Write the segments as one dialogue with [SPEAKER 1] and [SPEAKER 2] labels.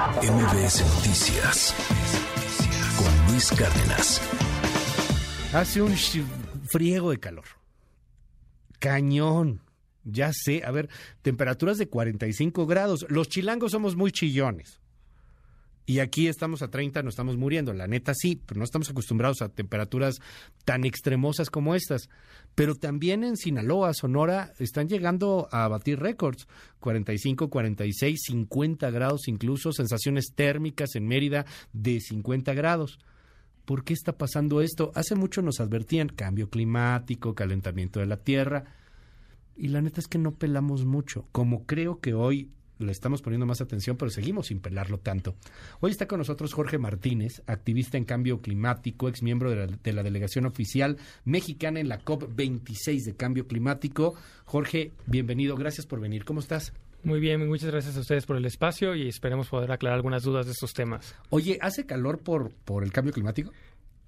[SPEAKER 1] MBS Noticias con Luis Cárdenas.
[SPEAKER 2] Hace un friego de calor. Cañón. Ya sé, a ver, temperaturas de 45 grados. Los chilangos somos muy chillones. Y aquí estamos a 30, no estamos muriendo. La neta sí, pero no estamos acostumbrados a temperaturas tan extremosas como estas. Pero también en Sinaloa, Sonora, están llegando a batir récords. 45, 46, 50 grados incluso, sensaciones térmicas en Mérida de 50 grados. ¿Por qué está pasando esto? Hace mucho nos advertían cambio climático, calentamiento de la Tierra. Y la neta es que no pelamos mucho. Como creo que hoy le estamos poniendo más atención, pero seguimos sin pelarlo tanto. Hoy está con nosotros Jorge Martínez, activista en cambio climático, ex miembro de la, de la delegación oficial mexicana en la COP26 de cambio climático. Jorge, bienvenido, gracias por venir. ¿Cómo estás?
[SPEAKER 3] Muy bien, muchas gracias a ustedes por el espacio y esperemos poder aclarar algunas dudas de estos temas.
[SPEAKER 2] Oye, ¿hace calor por, por el cambio climático?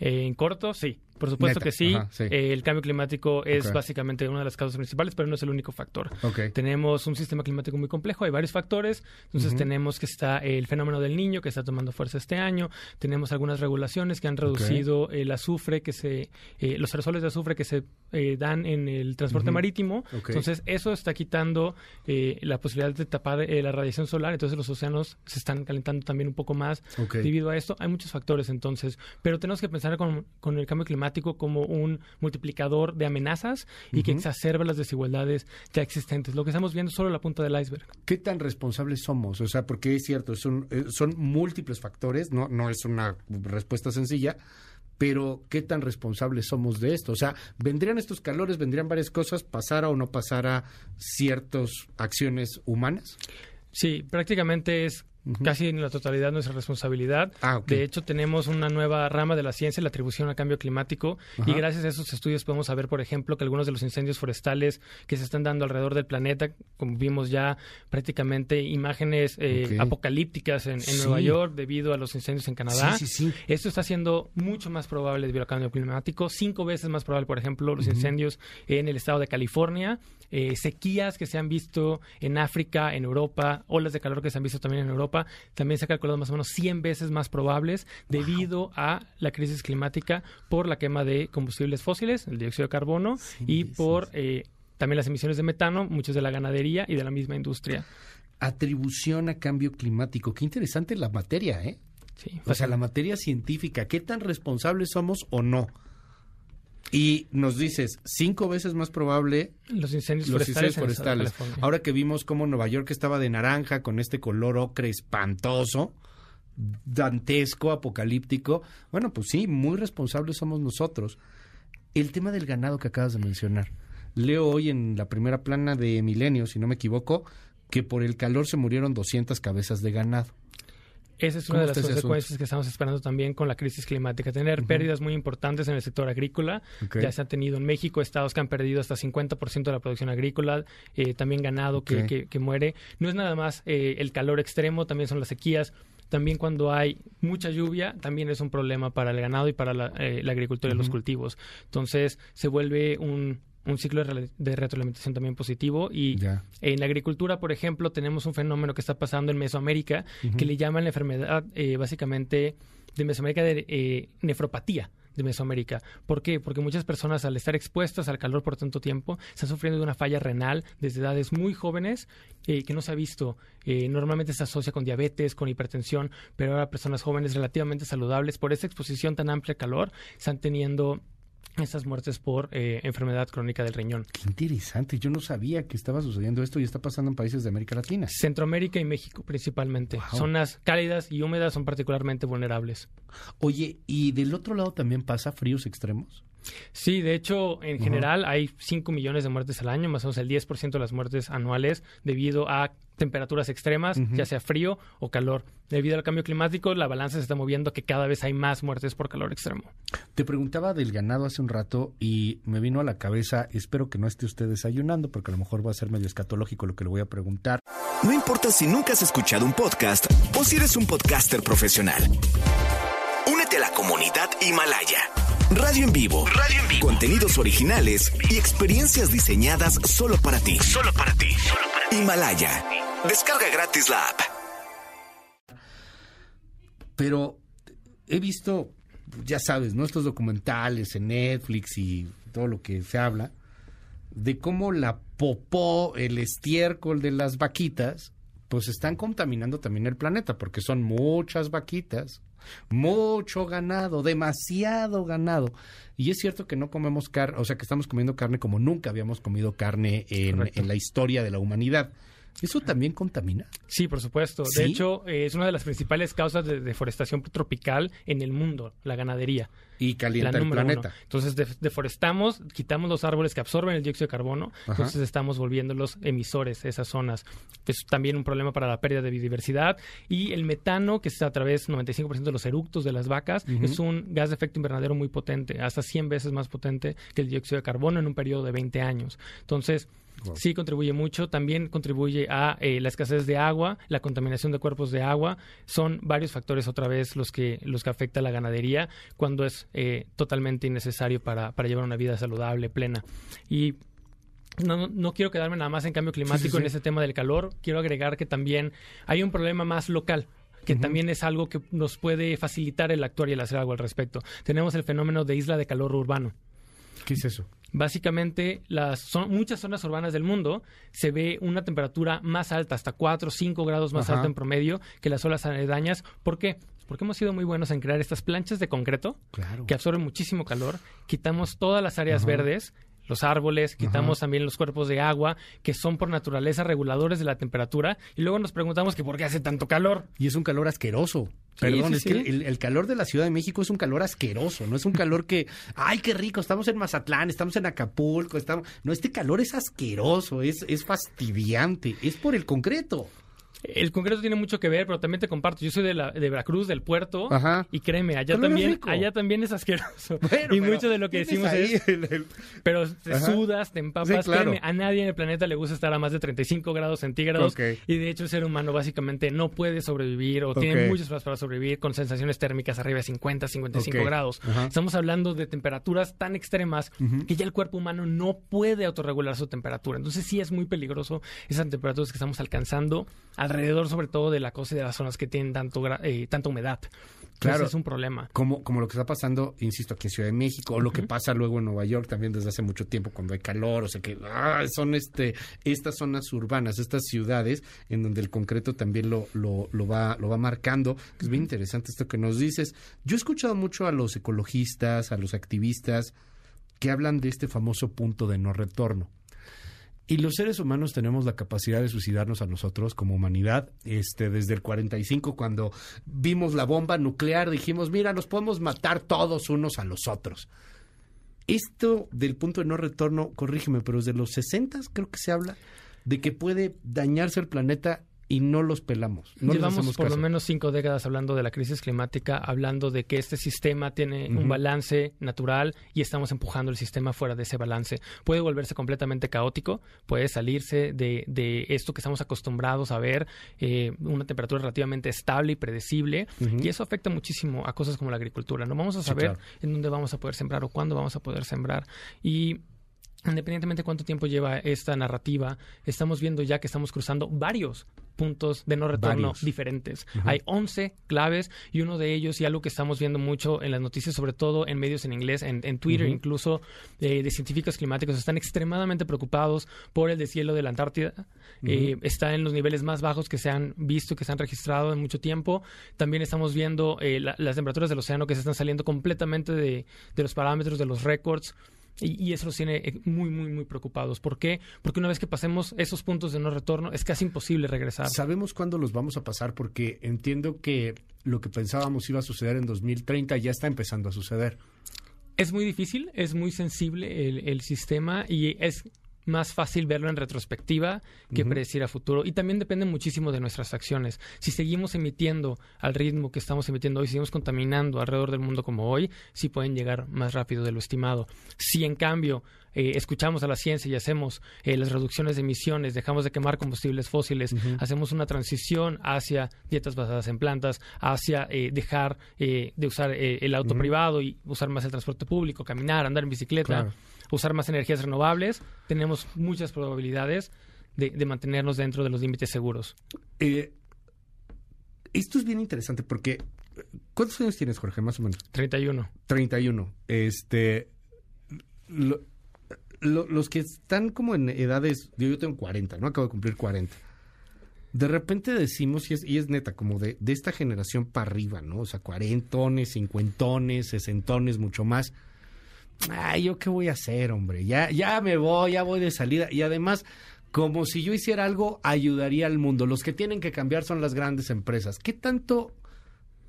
[SPEAKER 3] Eh, en corto, sí. Por supuesto
[SPEAKER 2] Neta,
[SPEAKER 3] que sí.
[SPEAKER 2] ajá, sí.
[SPEAKER 3] Eh, el cambio climático es
[SPEAKER 2] Ok.
[SPEAKER 3] básicamente una de las causas principales, pero no es el único factor.
[SPEAKER 2] Ok.
[SPEAKER 3] Tenemos un sistema climático muy complejo, hay varios factores. Entonces
[SPEAKER 2] Ujú.
[SPEAKER 3] tenemos que está el fenómeno del niño que está tomando fuerza este año. Tenemos algunas regulaciones que han reducido el azufre que se, eh, los aerosoles de azufre que se eh, dan en el transporte
[SPEAKER 2] Ujú.
[SPEAKER 3] marítimo.
[SPEAKER 2] Ok.
[SPEAKER 3] Entonces eso está quitando eh, la posibilidad de tapar eh, la radiación solar. Entonces los océanos se están calentando también un poco más debido a esto. Hay muchos factores entonces, pero tenemos que pensar con, con el cambio climático como un multiplicador de amenazas y que exacerba las desigualdades ya existentes. Lo que estamos viendo es solo la punta del iceberg.
[SPEAKER 2] ¿Qué tan responsables somos? O sea, porque es cierto, son, eh, son múltiples factores, no, no es una respuesta sencilla, pero ¿qué tan responsables somos de esto? O sea, vendrían estos calores, vendrían varias cosas, pasara o no pasara ciertas acciones humanas.
[SPEAKER 3] Sí, prácticamente es Casi en la totalidad nuestra responsabilidad.
[SPEAKER 2] Ah.
[SPEAKER 3] De hecho, tenemos una nueva rama de la ciencia, la atribución al cambio climático, y gracias a esos estudios podemos saber, por ejemplo, que algunos de los incendios forestales que se están dando alrededor del planeta, como vimos ya prácticamente imágenes eh, apocalípticas en, en
[SPEAKER 2] Sí.
[SPEAKER 3] Nueva York debido a los incendios en Canadá.
[SPEAKER 2] Sí, sí, sí.
[SPEAKER 3] Esto está siendo mucho más probable debido al cambio climático, cinco veces más probable, por ejemplo, los incendios en el estado de California, eh, sequías que se han visto en África, en Europa, olas de calor que se han visto también en Europa, también se ha calculado más o menos 100 veces más probables debido a la crisis climática por la quema de combustibles fósiles, el dióxido de carbono, y
[SPEAKER 2] veces.
[SPEAKER 3] por eh, también las emisiones de metano, muchos de la ganadería y de la misma industria.
[SPEAKER 2] Atribución a cambio climático. Qué interesante la materia, ¿eh?
[SPEAKER 3] Sí,
[SPEAKER 2] O sea, la materia científica, ¿qué tan responsables somos o no? Y nos dices, cinco veces más probable
[SPEAKER 3] los incendios
[SPEAKER 2] los
[SPEAKER 3] forestales.
[SPEAKER 2] incendios forestales. Ahora que vimos cómo Nueva York estaba de naranja con este color ocre espantoso, dantesco, apocalíptico, bueno, pues sí, muy responsables somos nosotros. El tema del ganado que acabas de mencionar. Leo hoy en la primera plana de Milenio, si no me equivoco, que por el calor se murieron 200 cabezas de ganado.
[SPEAKER 3] Esa es
[SPEAKER 2] ¿Cómo
[SPEAKER 3] una de las consecuencias
[SPEAKER 2] asunto?
[SPEAKER 3] que estamos esperando también con la crisis climática, tener pérdidas muy importantes en el sector agrícola. Ya se ha tenido en México estados que han perdido hasta 50% de la producción agrícola, eh, también ganado que, que- que muere. No es nada más eh, el calor extremo, también son las sequías. También cuando hay mucha lluvia, también es un problema para el ganado y para la, eh, la agricultura y los cultivos. Entonces se vuelve un, un ciclo de, re- de retroalimentación también positivo y en la agricultura, por ejemplo, tenemos un fenómeno que está pasando en Mesoamérica que le llaman la enfermedad eh, básicamente de Mesoamérica de eh, nefropatía de Mesoamérica. ¿Por qué? Porque muchas personas al estar expuestas al calor por tanto tiempo están sufriendo de una falla renal desde edades muy jóvenes eh, que no se ha visto. Eh, normalmente se asocia con diabetes, con hipertensión, pero ahora personas jóvenes relativamente saludables por esa exposición tan amplia al calor están teniendo estas muertes por eh, enfermedad crónica del riñón.
[SPEAKER 2] Qué interesante, yo no sabía que estaba sucediendo esto y está pasando en países de América Latina.
[SPEAKER 3] Centroamérica y México principalmente.
[SPEAKER 2] Wow.
[SPEAKER 3] Zonas cálidas y húmedas son particularmente vulnerables.
[SPEAKER 2] Oye, ¿y del otro lado también pasa fríos extremos?
[SPEAKER 3] Sí, de hecho, en general hay 5 millones de muertes al año, más o menos el 10% de las muertes anuales debido a temperaturas extremas, ya sea frío o calor. Debido al cambio climático, la balanza se está moviendo que cada vez hay más muertes por calor extremo.
[SPEAKER 2] Te preguntaba del ganado hace un rato y me vino a la cabeza, espero que no esté usted desayunando porque a lo mejor va a ser medio escatológico lo que le voy a preguntar.
[SPEAKER 1] No importa si nunca has escuchado un podcast o si eres un podcaster profesional. Únete a la comunidad Himalaya. Radio en vivo. Radio en vivo. Contenidos originales y experiencias diseñadas solo para ti. Solo para ti. Himalaya. Descarga gratis la app.
[SPEAKER 2] pero he visto, ya sabes, ¿no? Documentales en Netflix y todo lo que se habla, de cómo la popó, el estiércol de las vaquitas, pues están contaminando también el planeta, porque son muchas vaquitas, mucho ganado, demasiado ganado. Y es cierto que no comemos carne, o sea, que estamos comiendo carne como nunca habíamos comido carne en, en la historia de la humanidad. ¿Eso también contamina?
[SPEAKER 3] Sí, por supuesto. De hecho, eh, es una de las principales causas de deforestación tropical en el mundo, la ganadería.
[SPEAKER 2] Y calienta el planeta.
[SPEAKER 3] Entonces, deforestamos, quitamos los árboles que absorben el dióxido de carbono, entonces estamos volviéndolos emisores esas zonas. Es también un problema para la pérdida de biodiversidad. Y el metano, que es a través del 95% de los eructos de las vacas, es un gas de efecto invernadero muy potente, hasta 100 veces más potente que el dióxido de carbono en un periodo de 20 años. Entonces, Sí, contribuye mucho. También contribuye a eh, la escasez de agua, la contaminación de cuerpos de agua. Son varios factores otra vez los que los que afecta a la ganadería cuando es eh, totalmente innecesario para, para llevar una vida saludable, plena. Y no, no, quiero quedarme nada más en cambio climático en ese tema del calor. Quiero agregar que también hay un problema más local que también es algo que nos puede facilitar el actuar y el hacer algo al respecto. Tenemos el fenómeno de isla de calor urbano.
[SPEAKER 2] ¿Qué es eso?
[SPEAKER 3] básicamente las son, muchas zonas urbanas del mundo se ve una temperatura más alta, hasta 4 o 5 grados más alta en promedio que las olas aledañas. ¿Por qué? Porque hemos sido muy buenos en crear estas planchas de concreto que absorben muchísimo calor, quitamos todas las áreas verdes, los árboles, quitamos también los cuerpos de agua, que son por naturaleza reguladores de la temperatura, y luego nos preguntamos que por qué hace tanto calor.
[SPEAKER 2] Y es un calor asqueroso. Perdón, es que el, calor de la Ciudad de México es un calor asqueroso, no es un calor que, ay, qué rico, estamos en Mazatlán, estamos en Acapulco, estamos... No, este calor es asqueroso, es, es fastidiante, es por el concreto.
[SPEAKER 3] El concreto tiene mucho que ver, pero también te comparto. Yo soy de, la, de Veracruz, del puerto, y créeme, allá también, allá también es asqueroso. y mucho de lo que decimos es. Pero te sudas, te empapas. créeme, a nadie en el planeta le gusta estar a más de 35 grados centígrados. Y de hecho, el ser humano básicamente no puede sobrevivir o tiene muchos problemas para sobrevivir con sensaciones térmicas arriba de 50, 55 grados. Estamos hablando de temperaturas tan extremas que ya el cuerpo humano no puede autorregular su temperatura. Entonces, sí es muy peligroso esas temperaturas que estamos alcanzando alrededor sobre todo de la costa y de las zonas que tienen tanto, eh, tanta humedad. Claro, es un problema.
[SPEAKER 2] Como, como lo que está pasando, insisto, aquí en Ciudad de México, o lo que pasa luego en Nueva York también desde hace mucho tiempo cuando hay calor, o sea que ah, son este estas zonas urbanas, estas ciudades en donde el concreto también lo, lo, lo va, lo va marcando. Es bien interesante esto que nos dices. Yo he escuchado mucho a los ecologistas, a los activistas, que hablan de este famoso punto de no retorno. Y los seres humanos tenemos la capacidad de suicidarnos a nosotros como humanidad. Este, desde el 45, cuando vimos la bomba nuclear, dijimos, mira, nos podemos matar todos unos a los otros. Esto del punto de no retorno, corrígeme, pero desde los 60 creo que se habla de que puede dañarse el planeta y no los pelamos. No
[SPEAKER 3] Llevamos por lo menos cinco décadas hablando de la crisis climática, hablando de que este sistema tiene un balance natural y estamos empujando el sistema fuera de ese balance. Puede volverse completamente caótico, puede salirse de, de esto que estamos acostumbrados a ver, eh, una temperatura relativamente estable y predecible, y eso afecta muchísimo a cosas como la agricultura. No vamos a saber en dónde vamos a poder sembrar o cuándo vamos a poder sembrar. Y independientemente de cuánto tiempo lleva esta narrativa, estamos viendo ya que estamos cruzando varios puntos de no retorno diferentes. Hay 11 claves y uno de ellos, y algo que estamos viendo mucho en las noticias, sobre todo en medios en inglés, en, Twitter incluso, eh, de científicos climáticos, están extremadamente preocupados por el deshielo de la Antártida. Eh, está en los niveles más bajos que se han visto, que se han registrado en mucho tiempo. También estamos viendo eh, las temperaturas del océano que se están saliendo completamente de, de los parámetros, de los récords. Y, eso los tiene eh, muy, muy, muy preocupados. ¿Por qué? Porque una vez que pasemos esos puntos de no retorno, es casi imposible regresar.
[SPEAKER 2] ¿Sabemos cuándo los vamos a pasar? Porque entiendo que lo que pensábamos iba a suceder en 2030 ya está empezando a suceder.
[SPEAKER 3] Es muy difícil, es muy sensible el, el sistema y es más fácil verlo en retrospectiva que predecir a futuro. Y también depende muchísimo de nuestras acciones. Si seguimos emitiendo al ritmo que estamos emitiendo hoy, seguimos contaminando alrededor del mundo como hoy, sí pueden llegar más rápido de lo estimado. Si en cambio eh, escuchamos a la ciencia y hacemos eh, las reducciones de emisiones, dejamos de quemar combustibles fósiles, hacemos una transición hacia dietas basadas en plantas, hacia eh, dejar de usar el auto privado y usar más el transporte público, caminar, andar en bicicleta usar más energías renovables, tenemos muchas probabilidades de, mantenernos dentro de los límites seguros.
[SPEAKER 2] Esto es bien interesante porque ¿Cuántos años tienes, Jorge, más o menos?
[SPEAKER 3] 31.
[SPEAKER 2] 31. Este, los que están como en edades, yo, tengo 40, ¿no? Acabo de cumplir 40. De repente decimos, y es, y es neta, como de, de esta generación para arriba, ¿no? O sea, cuarentones, cincuentones, sesentones, mucho más. Ay, ¿yo qué voy a hacer, hombre? Ya, ya me voy, ya voy de salida. Y además, como si yo hiciera algo, ayudaría al mundo. Los que tienen que cambiar son las grandes empresas. ¿Qué tanto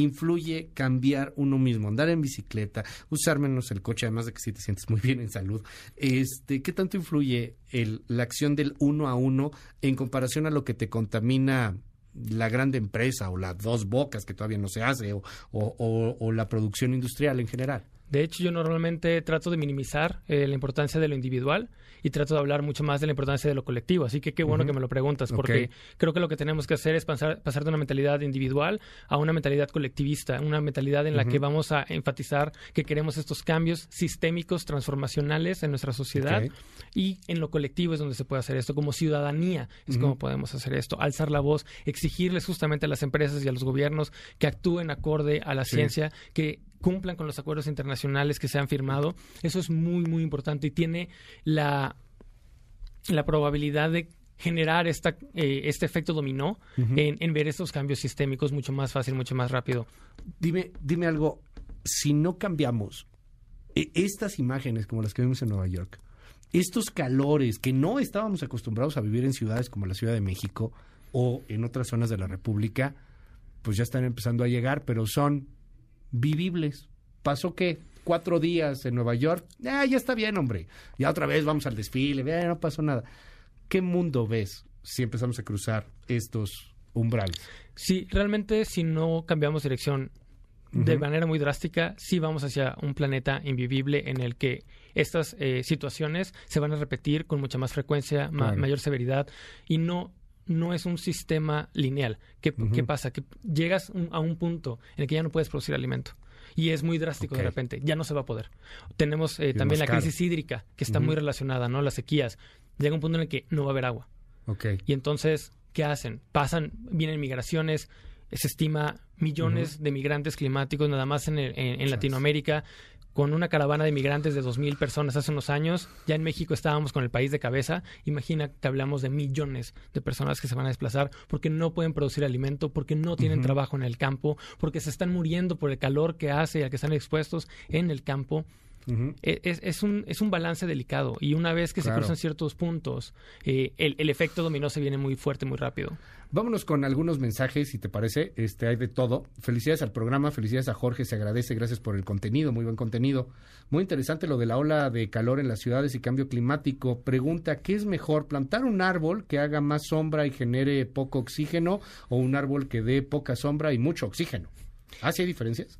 [SPEAKER 2] influye cambiar uno mismo, andar en bicicleta, usar menos el coche, además de que si te sientes muy bien en salud. Este, ¿qué tanto influye el, la acción del uno a uno en comparación a lo que te contamina la grande empresa o las dos bocas que todavía no se hace o, o la producción industrial en general?
[SPEAKER 3] De hecho, yo normalmente trato de minimizar eh, la importancia de lo individual y trato de hablar mucho más de la importancia de lo colectivo. Así que qué bueno que me lo preguntas, porque creo que lo que tenemos que hacer es pasar, pasar, de una mentalidad individual a una mentalidad colectivista, una mentalidad en la que vamos a enfatizar que queremos estos cambios sistémicos, transformacionales en nuestra sociedad y en lo colectivo es donde se puede hacer esto. Como ciudadanía es como podemos hacer esto, alzar la voz, exigirles justamente a las empresas y a los gobiernos que actúen acorde a la ciencia, que cumplan con los acuerdos internacionales que se han firmado. Eso es muy, muy importante y tiene la, la probabilidad de generar esta, eh, este efecto dominó en, ver estos cambios sistémicos mucho más fácil, mucho más rápido.
[SPEAKER 2] Dime, dime algo, si no cambiamos e, estas imágenes como las que vimos en Nueva York, estos calores que no estábamos acostumbrados a vivir en ciudades como la Ciudad de México o en otras zonas de la República, pues ya están empezando a llegar, pero son vivibles. ¿Pasó qué? Cuatro días en Nueva York. Ah, ya está bien, hombre. Ya otra vez vamos al desfile. no pasó nada. ¿Qué mundo ves si empezamos a cruzar estos umbrales?
[SPEAKER 3] Sí, realmente si no cambiamos dirección de manera muy drástica, sí vamos hacia un planeta invivible en el que estas eh, situaciones se van a repetir con mucha más frecuencia, mayor severidad y no no es un sistema lineal. ¿Qué, pasa? Que llegas a un punto en el que ya no puedes producir alimento. Y es muy drástico de repente, ya no se va a poder. Tenemos eh, también la crisis hídrica, que está muy relacionada, ¿no? Las sequías. Llega un punto en el que no va a haber agua. Y entonces, ¿qué hacen? Pasan, vienen migraciones, se estima millones de migrantes climáticos nada más en, en Latinoamérica con una caravana de migrantes de 2.000 personas hace unos años. Ya en México estábamos con el país de cabeza. Imagina que hablamos de millones de personas que se van a desplazar porque no pueden producir alimento, porque no tienen trabajo en el campo, porque se están muriendo por el calor que hace y al que están expuestos en el campo. E, es, un, es un balance delicado y una vez que se cruzan ciertos puntos, eh, el, el, efecto dominó se viene muy fuerte, muy rápido.
[SPEAKER 2] Vámonos con algunos mensajes, si te parece. Este, hay de todo. Felicidades al programa, felicidades a Jorge, se agradece, gracias por el contenido, muy buen contenido. Muy interesante lo de la ola de calor en las ciudades y cambio climático. Pregunta, ¿qué es mejor, plantar un árbol que haga más sombra y genere poco oxígeno o un árbol que dé poca sombra y mucho oxígeno? ¿Ah, hay diferencias?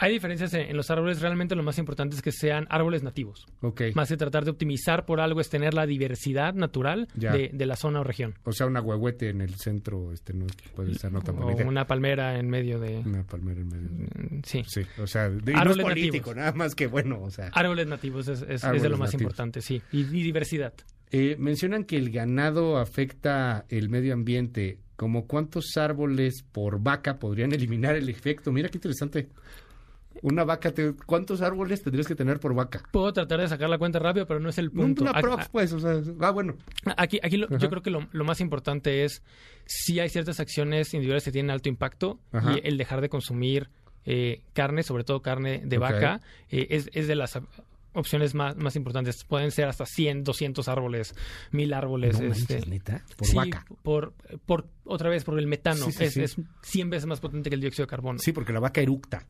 [SPEAKER 3] Hay diferencias en, los árboles. Realmente lo más importante es que sean árboles nativos.
[SPEAKER 2] Okay.
[SPEAKER 3] Más que tratar de optimizar por algo es tener la diversidad natural de, la zona o región.
[SPEAKER 2] O sea, una huehuete en el centro este no puede ser no tan
[SPEAKER 3] O una palmera en medio de...
[SPEAKER 2] Una palmera en medio
[SPEAKER 3] de... Mm, sí.
[SPEAKER 2] Sí, o sea, árboles político, nada más que bueno, o sea...
[SPEAKER 3] Árboles nativos es, de lo más importante, sí. Y, diversidad.
[SPEAKER 2] Eh, mencionan que el ganado afecta el medio ambiente. ¿Como cuántos árboles por vaca podrían eliminar el efecto? Mira qué interesante. Una vaca, ¿cuántos árboles tendrías que tener por vaca?
[SPEAKER 3] Puedo tratar de sacar la cuenta rápido, pero no es el punto.
[SPEAKER 2] Una prox, pues, o sea, ah, bueno.
[SPEAKER 3] Aquí, aquí yo creo que lo, más importante es si hay ciertas acciones individuales que tienen alto impacto y el dejar de consumir eh, carne, sobre todo carne de vaca, eh, es, es de las opciones más, más importantes. Pueden ser hasta 100, 200 árboles, 1000 árboles.
[SPEAKER 2] No este, neta, por vaca.
[SPEAKER 3] Por, por, otra vez, por el metano. es, es 100 veces más potente que el dióxido de carbono.
[SPEAKER 2] Sí, porque la vaca eructa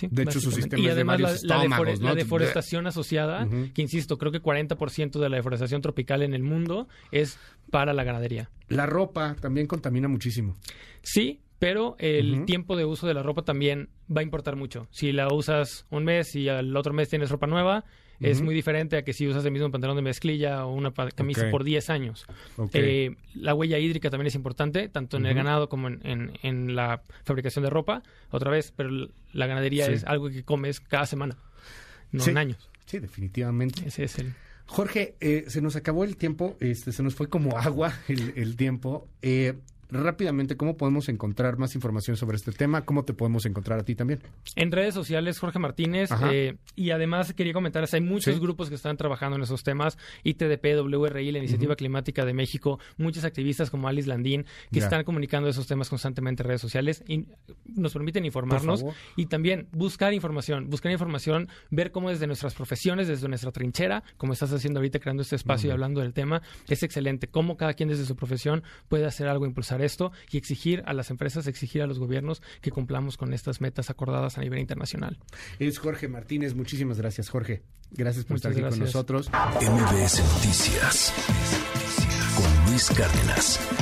[SPEAKER 2] de hecho, su sistema
[SPEAKER 3] y además
[SPEAKER 2] de la,
[SPEAKER 3] la, deforestación asociada, que insisto, creo que 40% de la deforestación tropical en el mundo es para la ganadería.
[SPEAKER 2] La ropa también contamina muchísimo.
[SPEAKER 3] Sí, pero el tiempo de uso de la ropa también va a importar mucho. Si la usas un mes y al otro mes tienes ropa nueva, es muy diferente a que si usas el mismo pantalón de mezclilla o una camisa por 10 años. Eh, la huella hídrica también es importante, tanto en el ganado como en, en, la fabricación de ropa. Otra vez, pero la ganadería es algo que comes cada semana, no en años.
[SPEAKER 2] Sí, definitivamente.
[SPEAKER 3] Ese es el...
[SPEAKER 2] Jorge, eh, se nos acabó el tiempo, este, se nos fue como agua el, tiempo. Eh, rápidamente, ¿cómo podemos encontrar más información sobre este tema? ¿Cómo te podemos encontrar a ti también?
[SPEAKER 3] En redes sociales, Jorge Martínez. Eh, y además quería comentar, hay muchos grupos que están trabajando en esos temas. ITDP, WRI, la Iniciativa Climática de México, muchos activistas como Alice Landín, que están comunicando esos temas constantemente en redes sociales y nos permiten informarnos y también buscar información, buscar información, ver cómo desde nuestras profesiones, desde nuestra trinchera, como estás haciendo ahorita creando este espacio y hablando del tema, es excelente. Cómo cada quien desde su profesión puede hacer algo, impulsar esto y exigir a las empresas, exigir a los gobiernos que cumplamos con estas metas acordadas a nivel internacional.
[SPEAKER 2] Es Jorge Martínez. Muchísimas gracias, Jorge. Gracias por estar aquí con nosotros.
[SPEAKER 1] MBS Noticias con Luis Cárdenas.